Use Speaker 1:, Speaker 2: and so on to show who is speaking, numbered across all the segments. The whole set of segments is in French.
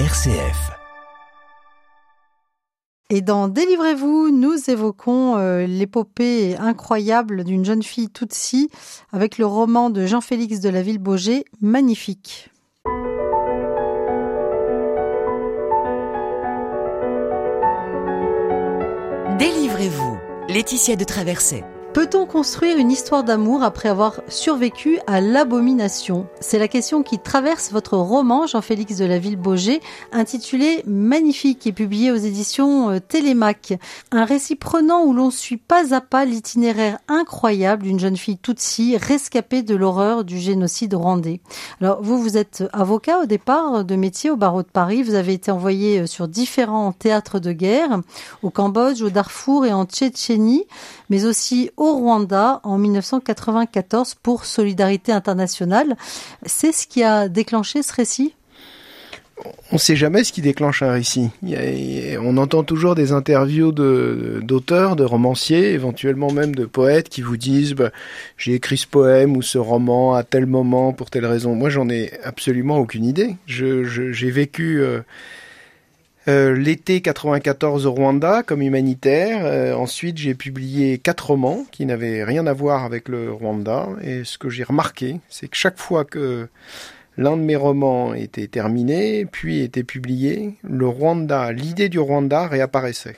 Speaker 1: RCF.
Speaker 2: Et dans Délivrez-vous, nous évoquons euh, l'épopée incroyable d'une jeune fille Tutsi avec le roman de Jean-Félix de la Ville-Baugé, Magnifique.
Speaker 1: Délivrez-vous. Laetitia de Traversée.
Speaker 2: Peut-on construire une histoire d'amour après avoir survécu à l'abomination? C'est la question qui traverse votre roman, Jean-Félix de la Ville-Baugé, intitulé Magnifique et publié aux éditions euh, Télémac. Un récit prenant où l'on suit pas à pas l'itinéraire incroyable d'une jeune fille Tutsi rescapée de l'horreur du génocide rwandais. Alors, vous, vous êtes avocat au départ de métier au barreau de Paris. Vous avez été envoyé euh, sur différents théâtres de guerre, au Cambodge, au Darfour et en Tchétchénie, mais aussi au Rwanda en 1994 pour Solidarité internationale. C'est ce qui a déclenché ce récit?
Speaker 3: On ne sait jamais ce qui déclenche un récit. on entend toujours des interviews d'auteurs, de, romanciers, éventuellement même de poètes qui vous disent bah, j'ai écrit ce poème ou ce roman à tel moment pour telle raison. Moi, j'en ai absolument aucune idée. J'ai vécu euh, euh, l'été 94 au Rwanda comme humanitaire. Euh, ensuite, j'ai publié quatre romans qui n'avaient rien à voir avec le Rwanda. Et ce que j'ai remarqué, c'est que chaque fois que l'un de mes romans était terminé, puis était publié, le Rwanda, l'idée du Rwanda réapparaissait.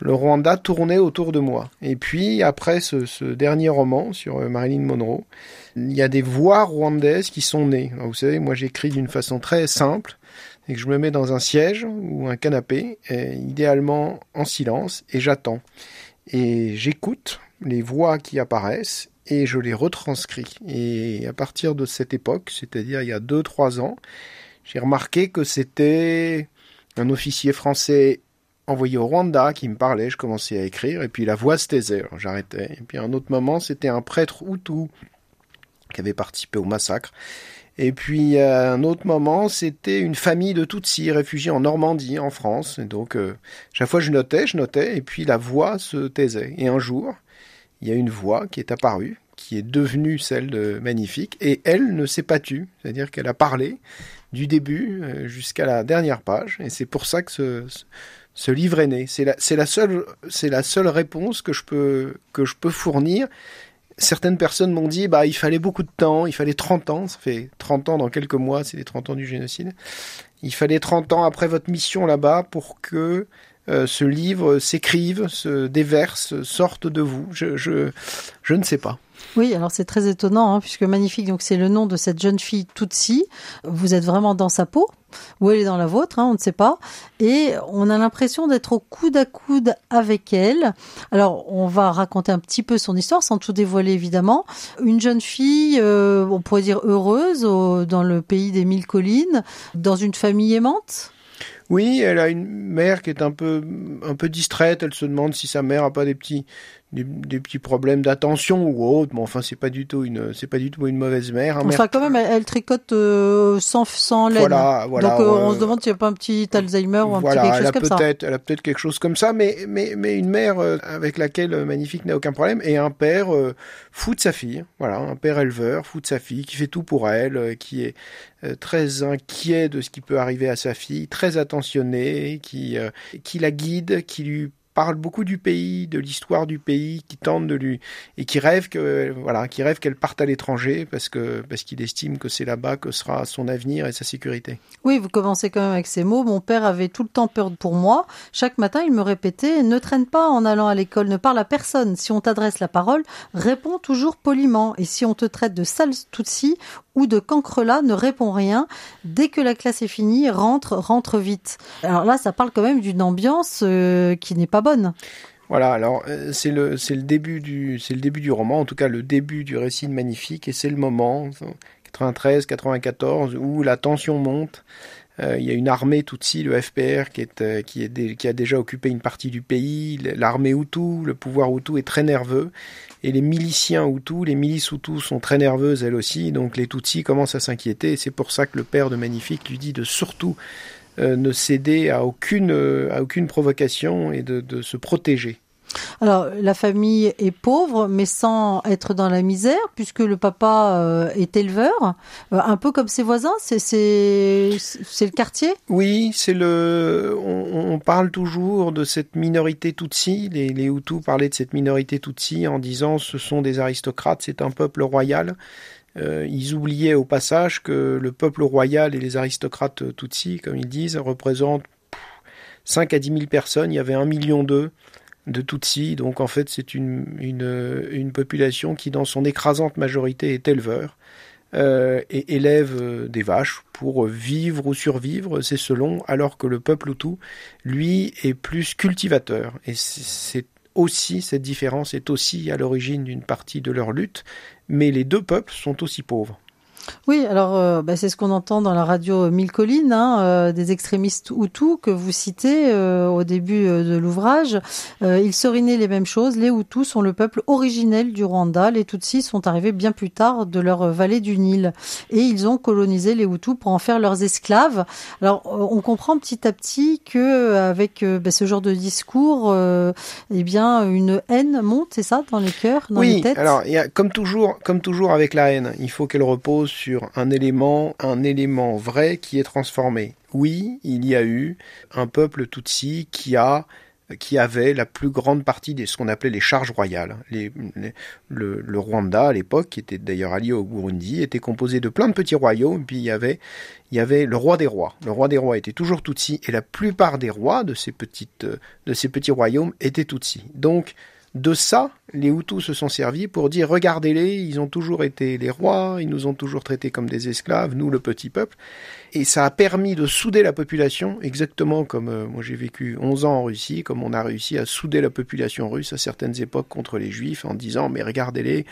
Speaker 3: Le Rwanda tournait autour de moi. Et puis, après ce, ce dernier roman sur euh, Marilyn Monroe, il y a des voix rwandaises qui sont nées. vous savez, moi j'écris d'une façon très simple et que je me mets dans un siège ou un canapé, idéalement en silence, et j'attends. Et j'écoute les voix qui apparaissent et je les retranscris. Et à partir de cette époque, c'est-à-dire il y a 2-3 ans, j'ai remarqué que c'était un officier français envoyé au Rwanda qui me parlait, je commençais à écrire, et puis la voix se taisait, j'arrêtais. Et puis à un autre moment, c'était un prêtre Hutu qui avait participé au massacre, et puis à un autre moment, c'était une famille de Tutsis réfugiés en Normandie, en France. Et donc, euh, chaque fois je notais, je notais, et puis la voix se taisait. Et un jour, il y a une voix qui est apparue, qui est devenue celle de Magnifique, et elle ne s'est pas tue. C'est-à-dire qu'elle a parlé du début euh, jusqu'à la dernière page. Et c'est pour ça que ce, livre est né. C'est la, seule, réponse que je peux fournir certaines personnes m'ont dit bah il fallait beaucoup de temps, il fallait 30 ans, ça fait 30 ans dans quelques mois, c'est les 30 ans du génocide. Il fallait 30 ans après votre mission là-bas pour que euh, ce livre s'écrive, se déverse, sorte de vous. Je, je, je ne sais pas.
Speaker 2: Oui, alors c'est très étonnant, hein, puisque magnifique, donc c'est le nom de cette jeune fille Tutsi. Vous êtes vraiment dans sa peau, ou elle est dans la vôtre, hein, on ne sait pas. Et on a l'impression d'être au coude à coude avec elle. Alors, on va raconter un petit peu son histoire, sans tout dévoiler évidemment. Une jeune fille, euh, on pourrait dire heureuse, dans le pays des mille collines, dans une famille aimante.
Speaker 3: Oui, elle a une mère qui est un peu, un peu distraite. Elle se demande si sa mère a pas des petits, des, petits problèmes d'attention ou autre. Mais enfin, c'est pas du tout une, c'est pas du tout une mauvaise mère.
Speaker 2: Hein, enfin, quand même, elle, tricote euh, sans, sans laine.
Speaker 3: Voilà, voilà.
Speaker 2: Donc, euh, on se demande s'il n'y a pas un petit Alzheimer ou un petit quelque chose comme ça.
Speaker 3: Elle a peut-être quelque chose comme ça, mais, mais, mais une mère euh, avec laquelle Magnifique n'a aucun problème et un père fou de sa fille. Voilà, un père éleveur, fou de sa fille, qui fait tout pour elle, qui est très inquiet de ce qui peut arriver à sa fille, très attentionné, qui, qui la guide, qui lui parle beaucoup du pays, de l'histoire du pays, qui tente de lui et qui rêve que voilà, qui rêve qu'elle parte à l'étranger parce que parce qu'il estime que c'est là-bas que sera son avenir et sa sécurité.
Speaker 2: Oui, vous commencez quand même avec ces mots. Mon père avait tout le temps peur pour moi. Chaque matin, il me répétait ne traîne pas en allant à l'école, ne parle à personne. Si on t'adresse la parole, réponds toujours poliment. Et si on te traite de sale tutsi ou de cancrelat, ne réponds rien. Dès que la classe est finie, rentre, rentre vite. Alors là, ça parle quand même d'une ambiance euh, qui n'est pas bonne.
Speaker 3: Voilà, alors euh, c'est le début du roman, en tout cas le début du récit de Magnifique, et c'est le moment 93, 94 où la tension monte. Euh, il y a une armée Tutsi, le FPR, qui, qui a déjà occupé une partie du pays. L'armée Hutu, le pouvoir Hutu est très nerveux. Et les miliciens Hutus, les milices Hutus sont très nerveuses elles aussi. Donc les Tutsis commencent à s'inquiéter. Et c'est pour ça que le père de Magnifique lui dit de surtout euh, ne céder à aucune, euh, à aucune provocation et de se protéger.
Speaker 2: Alors, la famille est pauvre, mais sans être dans la misère, puisque le papa euh, est éleveur, euh, un peu comme ses voisins. C'est le quartier?
Speaker 3: Oui, c'est le. On, on parle toujours de cette minorité Tutsi. Les, les Hutus parlaient de cette minorité Tutsi en disant ce sont des aristocrates, c'est un peuple royal. Euh, ils oubliaient au passage que le peuple royal et les aristocrates Tutsi, comme ils disent, représentent 5 à 10 000 personnes. Il y avait un million d'eux de Tutsi. Donc en fait, c'est une, une, population qui, dans son écrasante majorité, est éleveur euh, et élève euh, des vaches pour vivre ou survivre, c'est selon, alors que le peuple Hutu, lui, est plus cultivateur. Et c'est aussi, cette différence est aussi à l'origine d'une partie de leur lutte, mais les deux peuples sont aussi pauvres.
Speaker 2: Oui, alors euh, bah, c'est ce qu'on entend dans la radio Mille Collines, hein, euh, des extrémistes Hutus que vous citez euh, au début de l'ouvrage. Euh, ils serinaient les mêmes choses. Les Hutus sont le peuple originel du Rwanda. Les Tutsis sont arrivés bien plus tard de leur vallée du Nil et ils ont colonisé les Hutus pour en faire leurs esclaves. Alors on comprend petit à petit que avec bah, ce genre de discours, eh bien une haine monte, c'est ça, dans les cœurs, dans
Speaker 3: oui,
Speaker 2: les têtes?
Speaker 3: alors il y a, comme toujours, comme toujours avec la haine, il faut qu'elle repose sur un élément, un élément vrai qui est transformé. Oui, il y a eu un peuple Tutsi qui a qui avait la plus grande partie de ce qu'on appelait les charges royales. Les, les, le, le, Rwanda, à l'époque, qui était d'ailleurs allié au Burundi, était composé de plein de petits royaumes, puis il y avait, il y avait le roi des rois. Le roi des rois était toujours Tutsi, et la plupart des rois de ces, petites, de ces petits royaumes étaient Tutsi. Donc, de ça, les Hutus se sont servis pour dire regardez-les, ils ont toujours été les rois, ils nous ont toujours traités comme des esclaves, nous le petit peuple. Et ça a permis de souder la population, exactement comme euh, moi j'ai vécu 11 ans en Russie, comme on a réussi à souder la population russe à certaines époques contre les juifs en disant mais regardez-les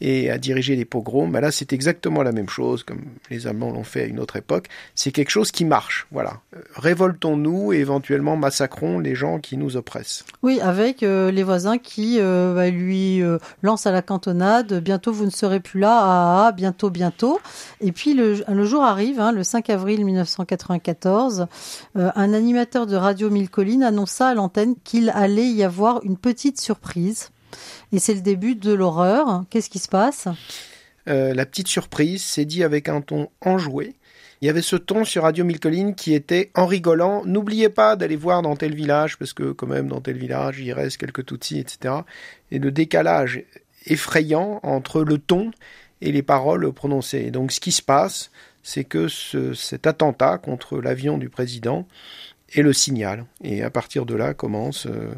Speaker 3: et à diriger les pogroms. Ben là c'est exactement la même chose comme les Allemands l'ont fait à une autre époque. C'est quelque chose qui marche. Voilà. Révoltons-nous et éventuellement massacrons les gens qui nous oppressent.
Speaker 2: Oui, avec euh, les voisins qui euh, lui euh, lancent à la cantonade. Bientôt vous ne serez plus là. Ah, ah bientôt, bientôt. Et puis le, jour arrive, hein, le 5 avril 1994, euh, un animateur de Radio Mille Collines annonça à l'antenne qu'il allait y avoir une petite surprise. Et c'est le début de l'horreur. Qu'est-ce qui se passe?
Speaker 3: La petite surprise, c'est dit avec un ton enjoué. Il y avait ce ton sur Radio Mille Collines qui était en rigolant. N'oubliez pas d'aller voir dans tel village, parce que quand même dans tel village, il reste quelques Tutsis, etc. Et le décalage effrayant entre le ton et les paroles prononcées. Donc ce qui se passe, c'est que ce, cet attentat contre l'avion du président est le signal. Et à partir de là commence euh,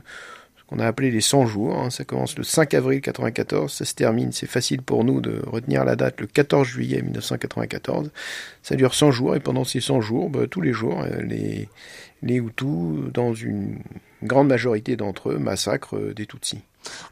Speaker 3: qu'on a appelé les 100 jours. Hein. Ça commence le 5 avril 1994, ça se termine, c'est facile pour nous de retenir la date, le 14 juillet 1994. Ça dure 100 jours et pendant ces 100 jours, bah, tous les jours, les, les Hutus, dans une grande majorité d'entre eux, massacrent des Tutsis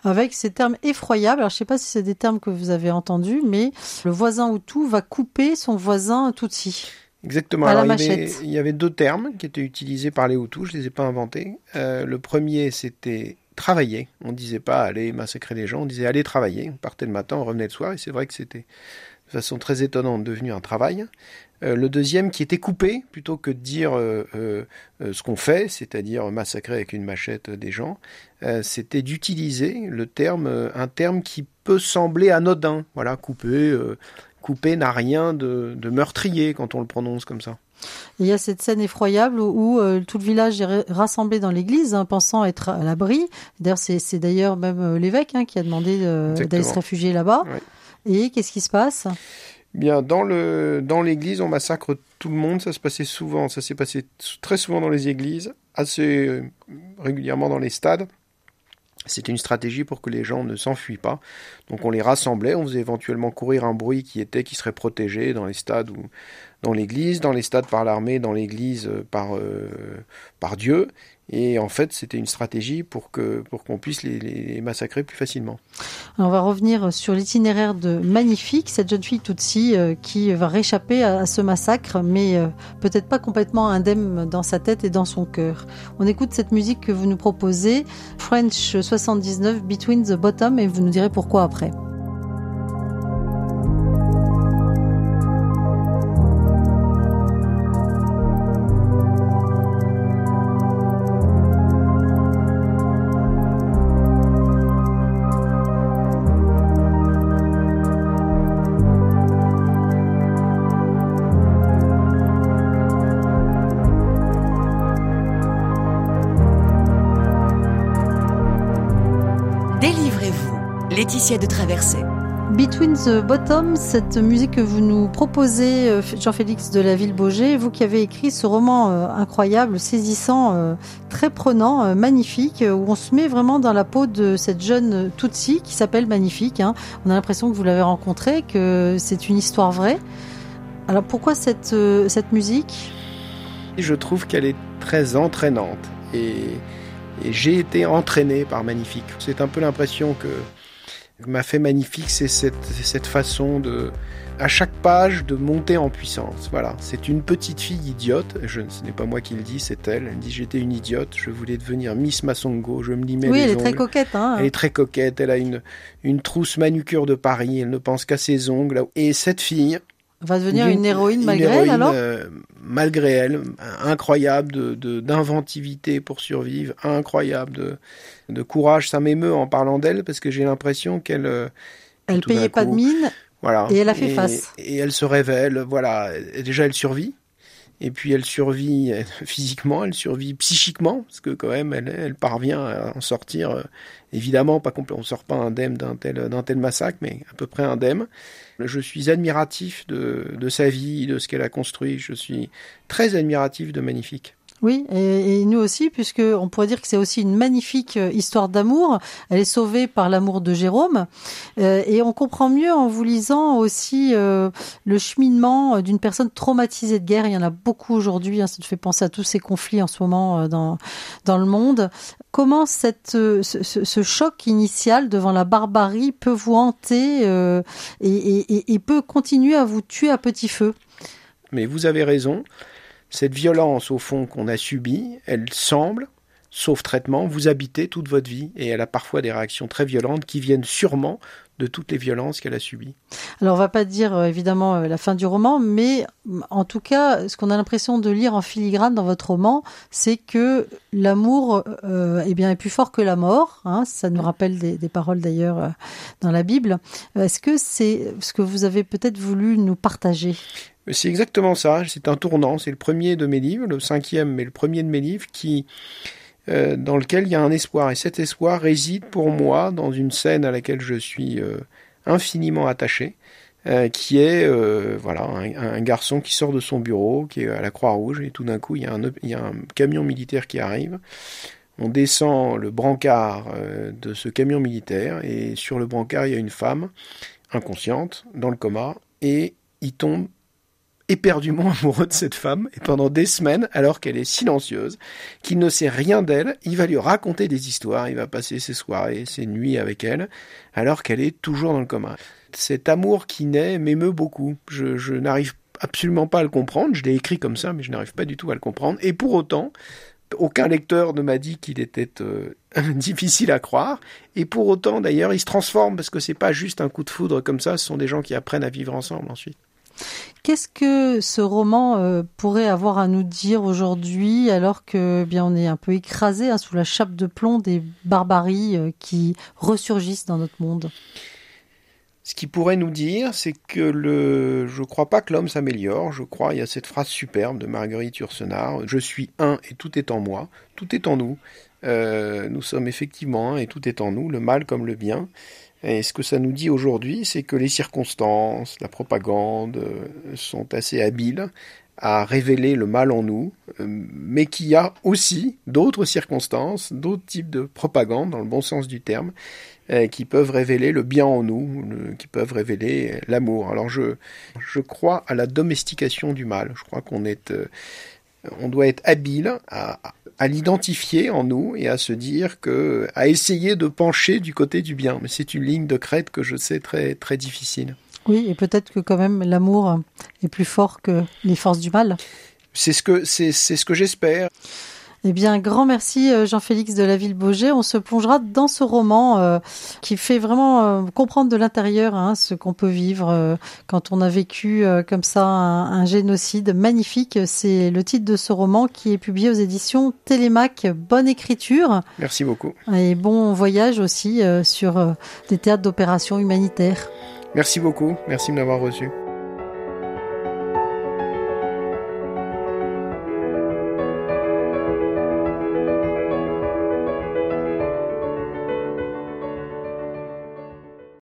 Speaker 2: avec ces termes effroyables. Alors, je ne sais pas si c'est des termes que vous avez entendus, mais le voisin Hutu va couper son voisin Tutsi.
Speaker 3: Exactement.
Speaker 2: À
Speaker 3: Alors,
Speaker 2: la
Speaker 3: il, y avait,
Speaker 2: machette.
Speaker 3: il y avait deux termes qui étaient utilisés par les Hutus, je ne les ai pas inventés. Euh, le premier, c'était travailler. On ne disait pas aller massacrer les gens, on disait aller travailler. On partait le matin, on revenait le soir, et c'est vrai que c'était de façon très étonnante devenu un travail. Euh, le deuxième qui était coupé, plutôt que de dire euh, euh, ce qu'on fait, c'est-à-dire massacrer avec une machette des gens, c'était d'utiliser le terme, un terme qui peut sembler anodin. Voilà, couper, couper n'a rien de, meurtrier quand on le prononce comme ça.
Speaker 2: Il y a cette scène effroyable où, où euh, tout le village est rassemblé dans l'église, hein, pensant être à l'abri. D'ailleurs, c'est d'ailleurs même euh, l'évêque hein, qui a demandé d'aller se réfugier là-bas.
Speaker 3: Ouais.
Speaker 2: Et qu'est-ce qui se passe?
Speaker 3: Bien, dans le dans l'église, on massacre tout le monde. Ça se passait souvent. Ça s'est passé très souvent dans les églises, assez euh, régulièrement dans les stades. C'était une stratégie pour que les gens ne s'enfuient pas. Donc on les rassemblait, on faisait éventuellement courir un bruit qui était qui serait protégé dans les stades ou dans l'église, dans les stades par l'armée, dans l'église par euh, par Dieu. Et en fait, c'était une stratégie pour que pour qu'on puisse les, massacrer plus facilement.
Speaker 2: On va revenir sur l'itinéraire de Magnifique, cette jeune fille Tutsi euh, qui va réchapper à, à ce massacre, mais euh, peut-être pas complètement indemne dans sa tête et dans son cœur. On écoute cette musique que vous nous proposez, French 79, Between the Bottom, et vous nous direz pourquoi après.
Speaker 1: Laetitia de Traverset.
Speaker 2: Between the Bottom, cette musique que vous nous proposez, euh, Jean-Félix de la Ville-Beaugé, vous qui avez écrit ce roman euh, incroyable, saisissant, euh, très prenant, magnifique, où on se met vraiment dans la peau de cette jeune Tutsi qui s'appelle Magnifique. Hein. On a l'impression que vous l'avez rencontrée, que c'est une histoire vraie. Alors pourquoi cette, cette musique?
Speaker 3: Je trouve qu'elle est très entraînante et, et j'ai été entraîné par Magnifique. C'est un peu l'impression que m'a fait magnifique, c'est cette, cette façon de, à chaque page, de monter en puissance. Voilà, c'est une petite fille idiote. Je, ce n'est pas moi qui le dis, c'est elle. Elle dit j'étais une idiote, je voulais devenir Miss Masongo, je me limais
Speaker 2: Oui,
Speaker 3: les
Speaker 2: elle est très coquette. Hein.
Speaker 3: Elle est très coquette, elle a une, une trousse manucure de Paris, elle ne pense qu'à ses ongles. Et cette fille,
Speaker 2: va devenir une, héroïne malgré
Speaker 3: héroïne,
Speaker 2: elle alors?
Speaker 3: euh, Malgré elle, incroyable de, de, d'inventivité pour survivre, incroyable de, de courage. Ça m'émeut en parlant d'elle parce que j'ai l'impression qu'elle... euh,
Speaker 2: Elle payait pas de mine.
Speaker 3: Voilà.
Speaker 2: Et elle a fait face.
Speaker 3: Et elle se révèle, voilà. Déjà, elle survit. Et puis elle survit physiquement, elle survit psychiquement, parce que quand même, elle, elle parvient à en sortir. euh, évidemment, pas on sort pas indemne d'un tel, tel massacre, mais à peu près indemne. Je suis admiratif de, de sa vie, de ce qu'elle a construit. Je suis très admiratif de Magnifique.
Speaker 2: Oui, et, nous aussi, puisque on pourrait dire que c'est aussi une magnifique euh, histoire d'amour. Elle est sauvée par l'amour de Jérôme, Euh, et on comprend mieux en vous lisant aussi euh, le cheminement d'une personne traumatisée de guerre. Il y en a beaucoup aujourd'hui. Hein, ça nous fait penser à tous ces conflits en ce moment dans dans le monde. Comment cette ce, choc initial devant la barbarie peut vous hanter et- et- et peut continuer à vous tuer à petit feu?
Speaker 3: Mais vous avez raison. Cette violence, au fond, qu'on a subie, elle semble, sauf traitement, vous habiter toute votre vie. Et elle a parfois des réactions très violentes qui viennent sûrement de toutes les violences qu'elle a subies.
Speaker 2: Alors, on va pas dire euh, évidemment euh, la fin du roman, mais mm, en tout cas, ce qu'on a l'impression de lire en filigrane dans votre roman, c'est que l'amour euh, eh bien, est plus fort que la mort. Hein, ça nous rappelle des, paroles d'ailleurs euh, dans la Bible. Est-ce que c'est ce que vous avez peut-être voulu nous partager?
Speaker 3: C'est exactement ça. C'est un tournant. C'est le premier de mes livres, le cinquième, mais le premier de mes livres qui, euh, dans lequel il y a un espoir. Et cet espoir réside pour moi dans une scène à laquelle je suis euh, infiniment attaché, euh, qui est voilà un, garçon qui sort de son bureau, qui est à la Croix-Rouge, et tout d'un coup il y, a un, camion militaire qui arrive. On descend le brancard de ce camion militaire et sur le brancard il y a une femme inconsciente dans le coma et il tombe éperdument amoureux de cette femme et pendant des semaines, alors qu'elle est silencieuse, qu'il ne sait rien d'elle, il va lui raconter des histoires, il va passer ses soirées, ses nuits avec elle, alors qu'elle est toujours dans le coma. Cet amour qui naît m'émeut beaucoup. Je, n'arrive absolument pas à le comprendre, je l'ai écrit comme ça, mais je n'arrive pas du tout à le comprendre. Et pour autant, aucun lecteur ne m'a dit qu'il était euh, difficile à croire. Et pour autant, d'ailleurs, il se transforme parce que c'est pas juste un coup de foudre comme ça. Ce sont des gens qui apprennent à vivre ensemble ensuite.
Speaker 2: Qu'est-ce que ce roman euh, pourrait avoir à nous dire aujourd'hui alors que eh bien on est un peu écrasé hein, sous la chape de plomb des barbaries euh, qui ressurgissent dans notre monde?
Speaker 3: Ce qu'il pourrait nous dire, c'est que le, je crois pas que l'homme s'améliore. Je crois, il y a cette phrase superbe de Marguerite Yourcenar Je suis un et tout est en moi. Tout est en nous. Euh, nous sommes effectivement un et tout est en nous, le mal comme le bien. Et ce que ça nous dit aujourd'hui, c'est que les circonstances, la propagande euh, sont assez habiles à révéler le mal en nous, euh, mais qu'il y a aussi d'autres circonstances, d'autres types de propagande, dans le bon sens du terme, euh, qui peuvent révéler le bien en nous, qui peuvent révéler l'amour. Alors je, je crois à la domestication du mal. Je crois qu'on est, on doit être habile à, à l'identifier en nous et à se dire que, à essayer de pencher du côté du bien. Mais c'est une ligne de crête que je sais très très difficile.
Speaker 2: Oui, et peut-être que quand même l'amour est plus fort que les forces du mal.
Speaker 3: C'est ce que c'est c'est ce que j'espère.
Speaker 2: Eh bien, grand merci euh, Jean-Félix de la Ville-Beaugé. On se plongera dans ce roman euh, qui fait vraiment euh, comprendre de l'intérieur hein, ce qu'on peut vivre euh, quand on a vécu euh, comme ça un, un génocide magnifique. C'est le titre de ce roman qui est publié aux éditions Télémac. Bonne écriture
Speaker 3: Merci beaucoup.
Speaker 2: et bon voyage aussi euh, sur euh, des théâtres d'opérations humanitaires.
Speaker 3: Merci beaucoup. Merci de m'avoir reçu.